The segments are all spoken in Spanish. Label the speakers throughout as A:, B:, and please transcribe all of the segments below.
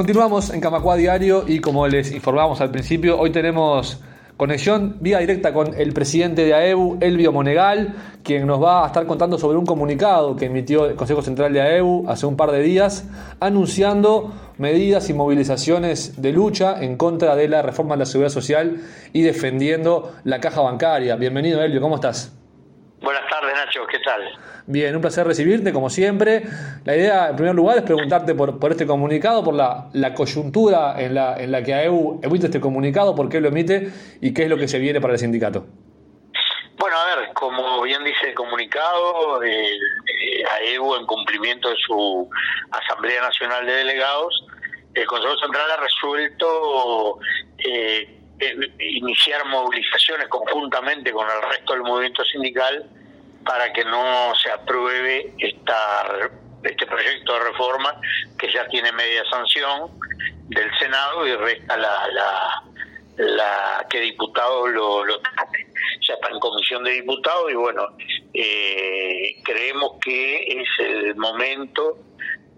A: Continuamos en Camacua Diario y como les informamos al principio, hoy tenemos conexión vía directa con el presidente de AEU, Elvio Monegal, quien nos va a estar contando sobre un comunicado que emitió el Consejo Central de AEU hace un par de días, anunciando medidas y movilizaciones de lucha en contra de la reforma de la seguridad social y defendiendo la caja bancaria. Bienvenido, Elvio, ¿cómo estás?
B: Tardes, Nacho, ¿qué tal?
A: Bien, un placer recibirte, como siempre. La idea, en primer lugar, es preguntarte por, por este comunicado, por la, la coyuntura en la, en la que AEU emite este comunicado, por qué lo emite y qué es lo que se viene para el sindicato.
B: Bueno, a ver, como bien dice el comunicado, eh, AEU, en cumplimiento de su Asamblea Nacional de Delegados, el Consejo Central ha resuelto eh, eh, iniciar movilizaciones conjuntamente con el resto del movimiento sindical para que no se apruebe esta, este proyecto de reforma que ya tiene media sanción del Senado y resta la, la, la que diputado lo, lo trate. Ya está en comisión de diputados y bueno, eh, creemos que es el momento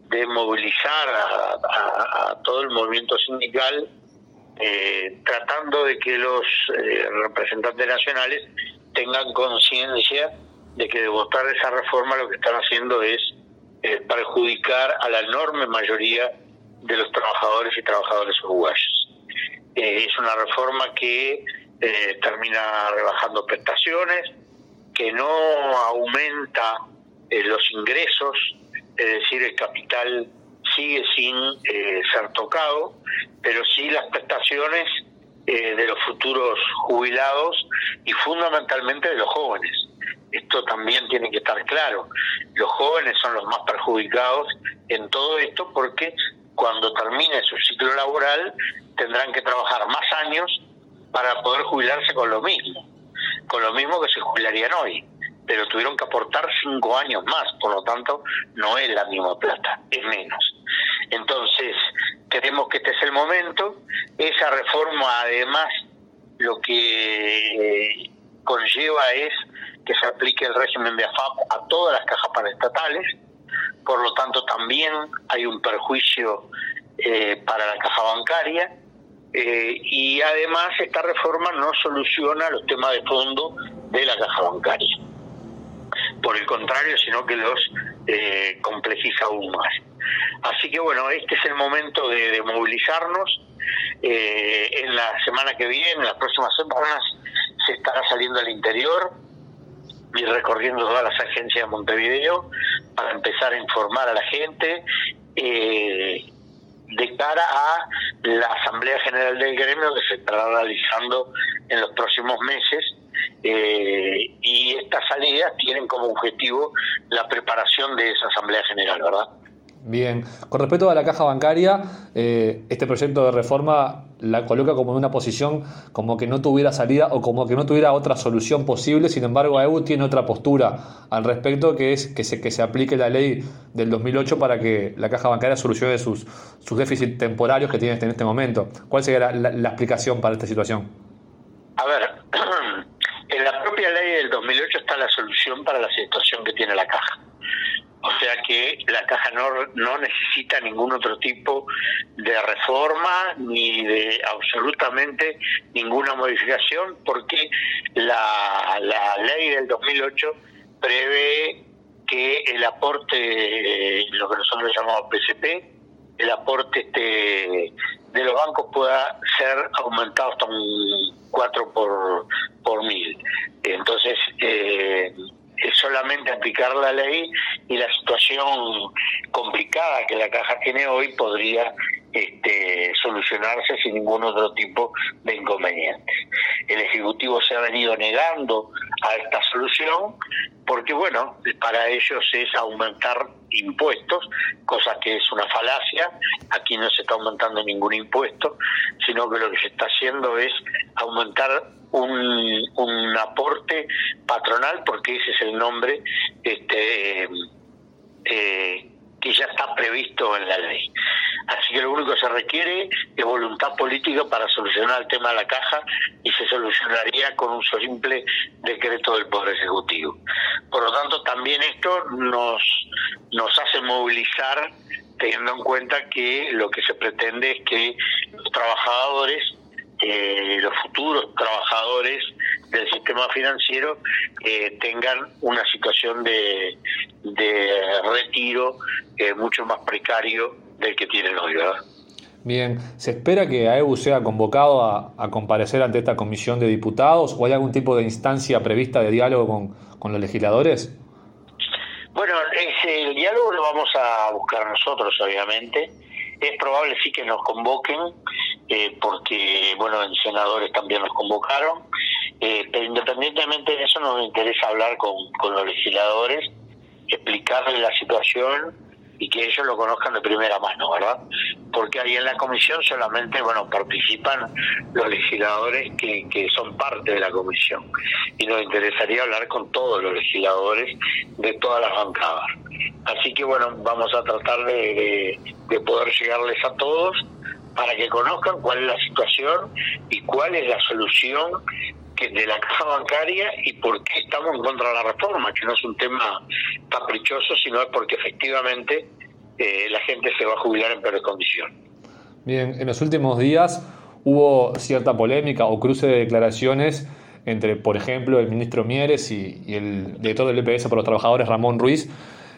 B: de movilizar a, a todo el movimiento sindical eh, tratando de que los eh, representantes nacionales tengan conciencia de que de votar esa reforma lo que están haciendo es eh, perjudicar a la enorme mayoría de los trabajadores y trabajadoras uruguayos. Eh, es una reforma que termina rebajando prestaciones, que no aumenta los ingresos, es decir, el capital sigue sin eh, ser tocado, pero sí las prestaciones eh, de los futuros jubilados y fundamentalmente de los jóvenes. Esto también tiene que estar claro. Los jóvenes son los más perjudicados en todo esto porque cuando termine su ciclo laboral tendrán que trabajar más años para poder jubilarse con lo mismo, con lo mismo que se jubilarían hoy pero tuvieron que aportar cinco años más, por lo tanto no es la misma plata, es menos. Entonces, creemos que este es el momento. Esa reforma, además, lo que eh, conlleva es que se aplique el régimen de AFAP a todas las cajas paraestatales, por lo tanto también hay un perjuicio eh, para la caja bancaria. Eh, y además esta reforma no soluciona los temas de fondo de la caja bancaria. Por el contrario, sino que los complejiza aún más. Así que bueno, este es el momento de, movilizarnos. Eh, en la semana que viene, en las próximas semanas, se estará saliendo al interior y recorriendo todas las agencias de Montevideo para empezar a informar a la gente eh, de cara a la Asamblea General del Gremio que se estará realizando en los próximos meses. Eh, y estas salidas tienen como objetivo la preparación de esa Asamblea General, ¿verdad?
A: Bien, con respecto a la caja bancaria, eh, este proyecto de reforma la coloca como en una posición como que no tuviera salida o como que no tuviera otra solución posible, sin embargo AEU tiene otra postura al respecto que es que se, que se aplique la ley del 2008 para que la caja bancaria solucione sus, sus déficits temporarios que tiene en este momento. ¿Cuál sería la, la explicación para esta situación?
B: A ver, en la propia ley del 2008 está la solución para la situación que tiene la caja o sea que la caja no, no necesita ningún otro tipo de reforma ni de absolutamente ninguna modificación porque la, la ley del 2008 prevé que el aporte, lo que nosotros llamamos PCP, el aporte este de los bancos pueda ser aumentado hasta un 4 por, por mil. Entonces, eh, es solamente la ley y la situación complicada que la caja tiene hoy podría este, solucionarse sin ningún otro tipo de inconveniente. El Ejecutivo se ha venido negando a esta solución porque, bueno, para ellos es aumentar impuestos, cosa que es una falacia. Aquí no se está aumentando ningún impuesto, sino que lo que se está haciendo es aumentar un, un aporte patronal, porque ese es el nombre este, eh, que ya está previsto en la ley. Así que lo único que se requiere es voluntad política para solucionar el tema de la caja y se solucionaría con un simple decreto del Poder Ejecutivo. Por lo tanto, también esto nos, nos hace movilizar teniendo en cuenta que lo que se pretende es que los trabajadores, eh, los futuros trabajadores del sistema financiero eh, tengan una situación de, retiro eh, mucho más precario del que tienen hoy, ¿verdad?
A: Bien, ¿se espera que AEU sea convocado a, comparecer ante esta comisión de diputados o hay algún tipo de instancia prevista de diálogo con, con los legisladores?
B: Bueno, el diálogo lo vamos a buscar nosotros, obviamente. Es probable sí que nos convoquen, eh, porque, bueno, en senadores también nos convocaron. Eh, pero independientemente de eso, nos interesa hablar con, con los legisladores, explicarles la situación y que ellos lo conozcan de primera mano, ¿verdad? Porque ahí en la comisión solamente, bueno, participan los legisladores que, que son parte de la comisión y nos interesaría hablar con todos los legisladores de todas las bancadas. Así que bueno, vamos a tratar de, de poder llegarles a todos para que conozcan cuál es la situación y cuál es la solución de la caja bancaria y por qué estamos en contra de la reforma, que no es un tema caprichoso, sino es porque efectivamente eh, la gente se va a jubilar en peor condición.
A: Bien, en los últimos días hubo cierta polémica o cruce de declaraciones entre, por ejemplo, el ministro Mieres y, el director del EPS por los trabajadores, Ramón Ruiz,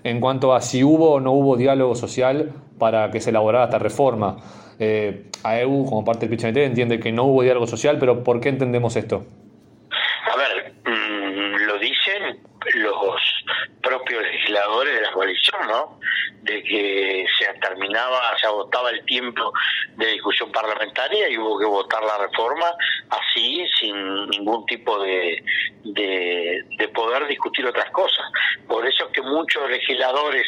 A: en cuanto a si hubo o no hubo diálogo social para que se elaborara esta reforma. Eh, AEU, como parte del PICHNT, entiende que no hubo diálogo social, pero ¿por qué entendemos esto?
B: los propios de la coalición, ¿no? De que se terminaba, se agotaba el tiempo de discusión parlamentaria y hubo que votar la reforma así, sin ningún tipo de, de poder discutir otras cosas. Por eso es que muchos legisladores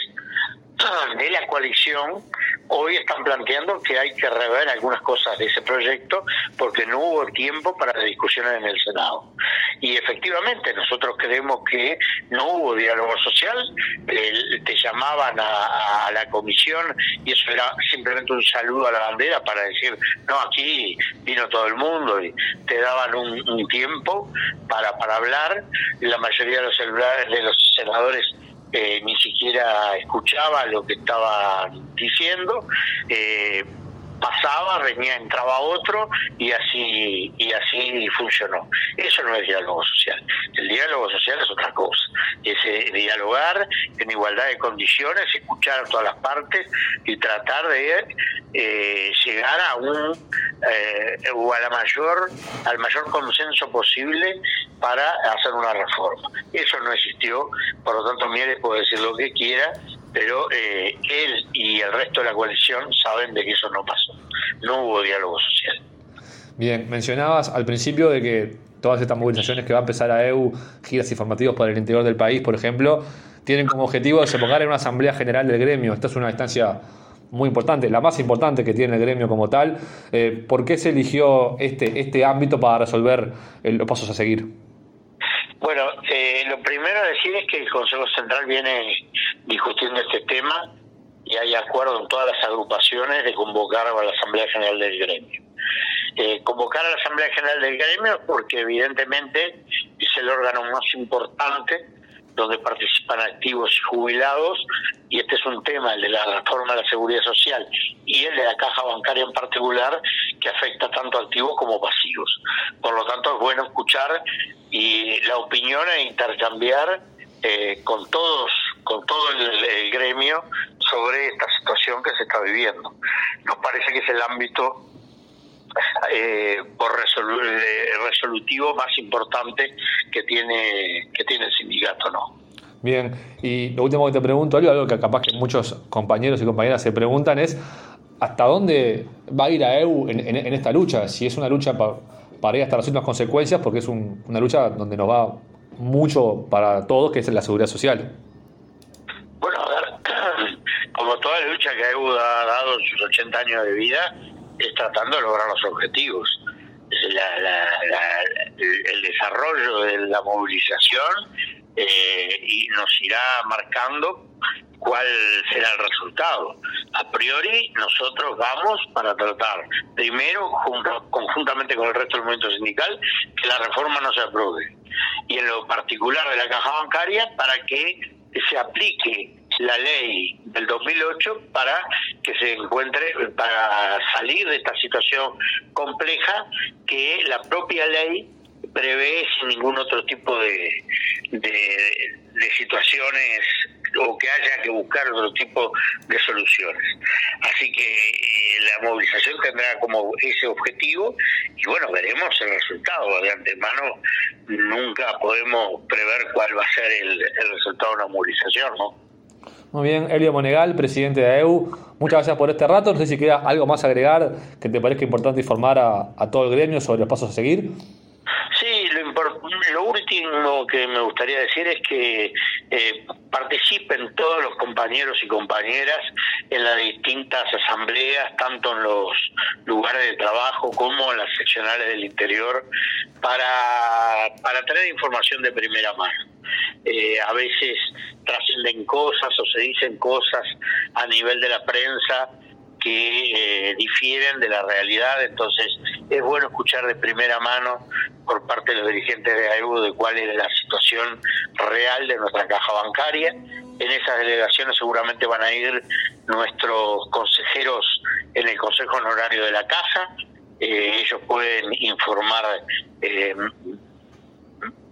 B: de la coalición hoy están planteando que hay que rever algunas cosas de ese proyecto porque no hubo tiempo para las discusiones en el Senado. Y efectivamente nosotros creemos que no hubo diálogo social, te llamaban a, la comisión y eso era simplemente un saludo a la bandera para decir, no, aquí vino todo el mundo y te daban un, tiempo para, para hablar. La mayoría de los, de los senadores eh, ni siquiera escuchaba lo que estaban diciendo. Eh, pasaba, venía, entraba otro y así y así funcionó. Eso no es diálogo social. El diálogo social es otra cosa. Es eh, dialogar en igualdad de condiciones, escuchar a todas las partes y tratar de eh, llegar a un eh, o a la mayor al mayor consenso posible para hacer una reforma. Eso no existió, por lo tanto Mieres puede decir lo que quiera, pero eh, él y el resto de la coalición saben de que eso no pasó. No hubo diálogo social.
A: Bien, mencionabas al principio de que todas estas movilizaciones que va a empezar a EU, giras informativos para el interior del país, por ejemplo, tienen como objetivo desembocar en una asamblea general del gremio. Esta es una instancia muy importante, la más importante que tiene el gremio como tal. Eh, ¿Por qué se eligió este, este ámbito para resolver los pasos a seguir?
B: Bueno, eh, lo primero a decir es que el Consejo Central viene discutiendo este tema y hay acuerdo en todas las agrupaciones de convocar a la Asamblea General del Gremio. Eh, convocar a la Asamblea General del Gremio porque evidentemente es el órgano más importante donde participan activos jubilados, y este es un tema, el de la reforma de la seguridad social y el de la caja bancaria en particular, que afecta tanto activos como pasivos. Por lo tanto, es bueno escuchar y la opinión e intercambiar eh, con todos, con todo el, gremio sobre esta situación que se está viviendo. Nos parece que es el ámbito eh, por eh, resolutivo más importante que tiene que tiene el sindicato, ¿no?
A: Bien, y lo último que te pregunto, algo, algo que capaz que muchos compañeros y compañeras se preguntan es hasta dónde va a ir a EU en, esta lucha, si es una lucha para, para ir hasta las últimas consecuencias, porque es una lucha donde nos va mucho para todos, que es la seguridad social.
B: Bueno, a ver, como toda lucha que EU ha dado en sus 80 años de vida, es tratando de lograr los objetivos. el desarrollo de la movilización eh, y nos irá marcando cuál será el resultado. a priori nosotros vamos para tratar, primero, conjuntamente con el resto del movimiento sindical, que la reforma no se apruebe. Y en lo particular de la caja bancaria, para que se aplique la ley del 2008 para que se encuentre, para salir de esta situación compleja que la propia ley prevé sin ningún otro tipo de, de situaciones o que haya que buscar otro tipo de soluciones. Así que eh, la movilización tendrá como ese objetivo y bueno, veremos el resultado. De antemano nunca podemos prever cuál va a ser el, resultado de una movilización, ¿no?
A: Muy bien, Elio Monegal, presidente de AEU, muchas gracias por este rato. No sé si queda algo más agregar que te parezca importante informar a, todo el gremio sobre los pasos a seguir.
B: Sí, lo, lo último que me gustaría decir es que eh, participen todos los compañeros y compañeras en las distintas asambleas, tanto en los lugares de trabajo como en las seccionales del interior, para, para tener información de primera mano. Eh, a veces trascienden cosas o se dicen cosas a nivel de la prensa que eh, difieren de la realidad, entonces es bueno escuchar de primera mano por parte de los dirigentes de AEU de cuál es la situación real de nuestra caja bancaria. En esas delegaciones seguramente van a ir nuestros consejeros en el Consejo Honorario de la Caja. Eh, ellos pueden informar eh,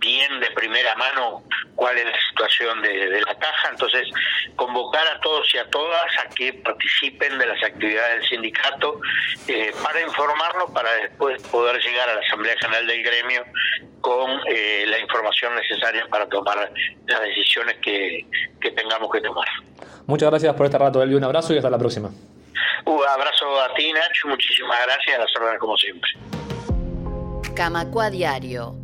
B: bien de primera mano cuál es la situación de, la caja, entonces convocar a todos y a todas a que participen de las actividades del sindicato eh, para informarnos, para después poder llegar a la Asamblea General del Gremio con eh, la información necesaria para tomar las decisiones que, tengamos que tomar.
A: Muchas gracias por este rato, Elvi. Un abrazo y hasta la próxima.
B: Un abrazo a ti, Nacho. Muchísimas gracias. A las órdenes como siempre.
C: Camacua Diario